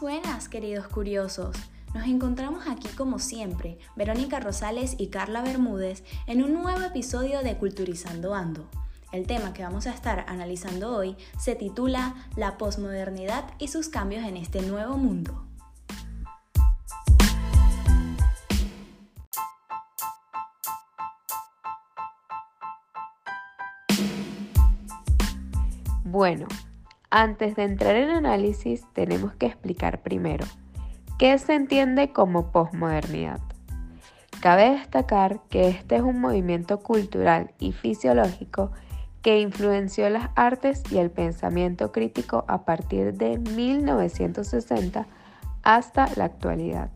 Buenas, queridos curiosos. Nos encontramos aquí como siempre, Verónica Rosales y Carla Bermúdez, en un nuevo episodio de Culturizando Ando. El tema que vamos a estar analizando hoy se titula La posmodernidad y sus cambios en este nuevo mundo. Bueno, antes de entrar en análisis tenemos que explicar primero qué se entiende como posmodernidad. Cabe destacar que este es un movimiento cultural y fisiológico que influenció las artes y el pensamiento crítico a partir de 1960 hasta la actualidad.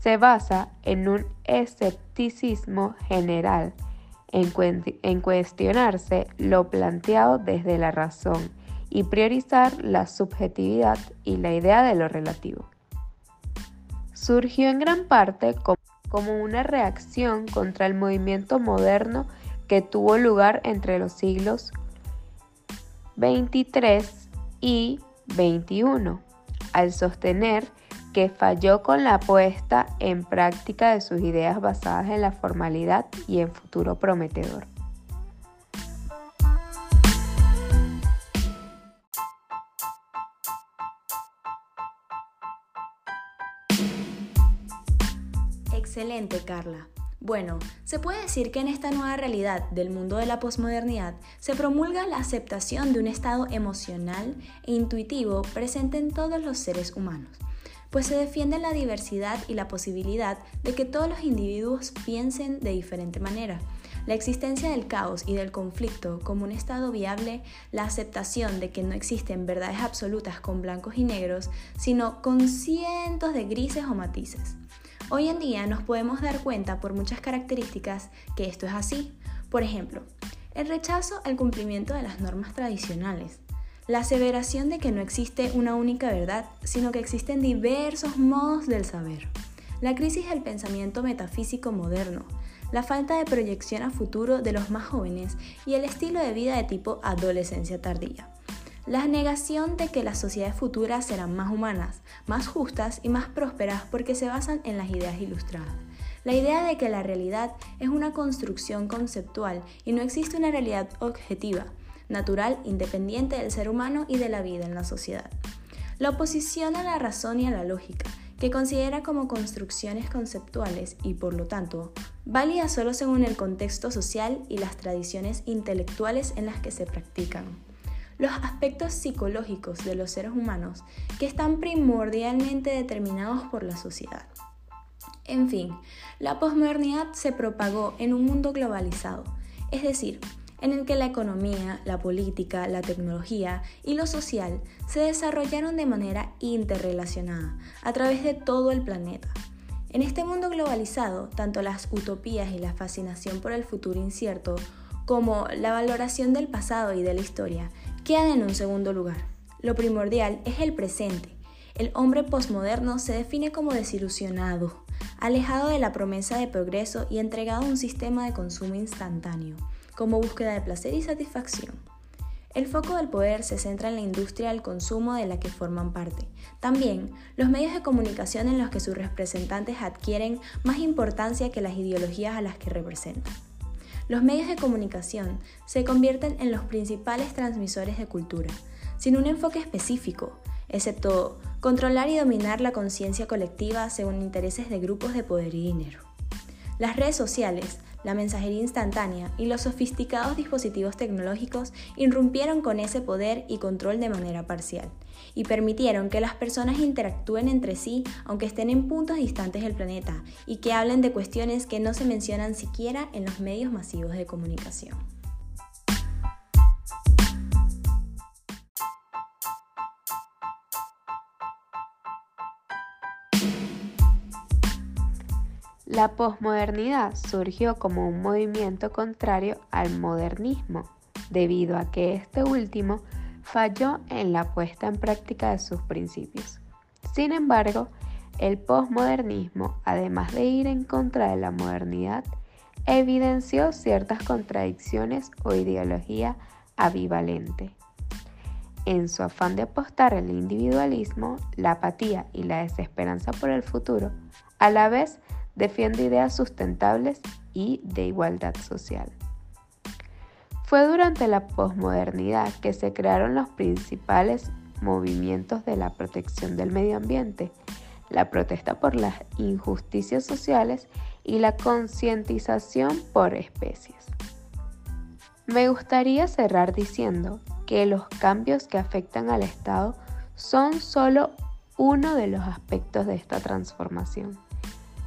Se basa en un escepticismo general en, cuestionarse lo planteado desde la razón y priorizar la subjetividad y la idea de lo relativo. Surgió en gran parte como una reacción contra el movimiento moderno que tuvo lugar entre los siglos 23 y 21, al sostener que falló con la puesta en práctica de sus ideas basadas en la formalidad y en futuro prometedor. Excelente, Carla. Bueno, se puede decir que en esta nueva realidad del mundo de la posmodernidad se promulga la aceptación de un estado emocional e intuitivo presente en todos los seres humanos, pues se defiende la diversidad y la posibilidad de que todos los individuos piensen de diferente manera. La existencia del caos y del conflicto como un estado viable, la aceptación de que no existen verdades absolutas con blancos y negros, sino con cientos de grises o matices. Hoy en día nos podemos dar cuenta por muchas características que esto es así. Por ejemplo, el rechazo al cumplimiento de las normas tradicionales, la aseveración de que no existe una única verdad, sino que existen diversos modos del saber, la crisis del pensamiento metafísico moderno, la falta de proyección a futuro de los más jóvenes y el estilo de vida de tipo adolescencia tardía. La negación de que las sociedades futuras serán más humanas, más justas y más prósperas porque se basan en las ideas ilustradas. La idea de que la realidad es una construcción conceptual y no existe una realidad objetiva, natural, independiente del ser humano y de la vida en la sociedad. La oposición a la razón y a la lógica, que considera como construcciones conceptuales y por lo tanto válidas solo según el contexto social y las tradiciones intelectuales en las que se practican los aspectos psicológicos de los seres humanos que están primordialmente determinados por la sociedad. En fin, la posmodernidad se propagó en un mundo globalizado, es decir, en el que la economía, la política, la tecnología y lo social se desarrollaron de manera interrelacionada a través de todo el planeta. En este mundo globalizado, tanto las utopías y la fascinación por el futuro incierto como la valoración del pasado y de la historia quedan en un segundo lugar. Lo primordial es el presente. El hombre posmoderno se define como desilusionado, alejado de la promesa de progreso y entregado a un sistema de consumo instantáneo, como búsqueda de placer y satisfacción. El foco del poder se centra en la industria del consumo de la que forman parte. También los medios de comunicación en los que sus representantes adquieren más importancia que las ideologías a las que representan. Los medios de comunicación se convierten en los principales transmisores de cultura, sin un enfoque específico, excepto controlar y dominar la conciencia colectiva según intereses de grupos de poder y dinero. Las redes sociales, la mensajería instantánea y los sofisticados dispositivos tecnológicos irrumpieron con ese poder y control de manera parcial y permitieron que las personas interactúen entre sí aunque estén en puntos distantes del planeta y que hablen de cuestiones que no se mencionan siquiera en los medios masivos de comunicación. La posmodernidad surgió como un movimiento contrario al modernismo, debido a que este último falló en la puesta en práctica de sus principios. Sin embargo, el posmodernismo, además de ir en contra de la modernidad, evidenció ciertas contradicciones o ideología avivalente. en su afán de apostar el individualismo, la apatía y la desesperanza por el futuro, a la vez defiende ideas sustentables y de igualdad social. Fue durante la posmodernidad que se crearon los principales movimientos de la protección del medio ambiente, la protesta por las injusticias sociales y la concientización por especies. Me gustaría cerrar diciendo que los cambios que afectan al Estado son solo uno de los aspectos de esta transformación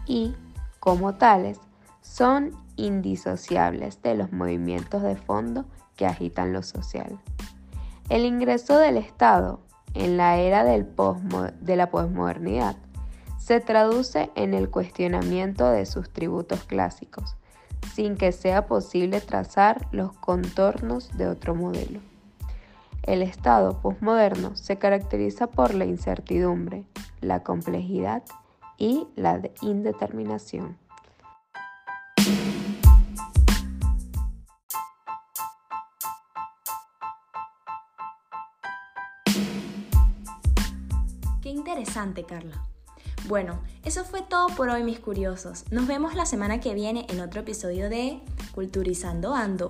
y, como tales, son indisociables de los movimientos de fondo que agitan lo social. El ingreso del Estado en la era del de la posmodernidad se traduce en el cuestionamiento de sus tributos clásicos, sin que sea posible trazar los contornos de otro modelo. El Estado posmoderno se caracteriza por la incertidumbre, la complejidad y la indeterminación. Qué interesante, Carla. Bueno, eso fue todo por hoy mis curiosos. Nos vemos la semana que viene en otro episodio de Culturizando Ando.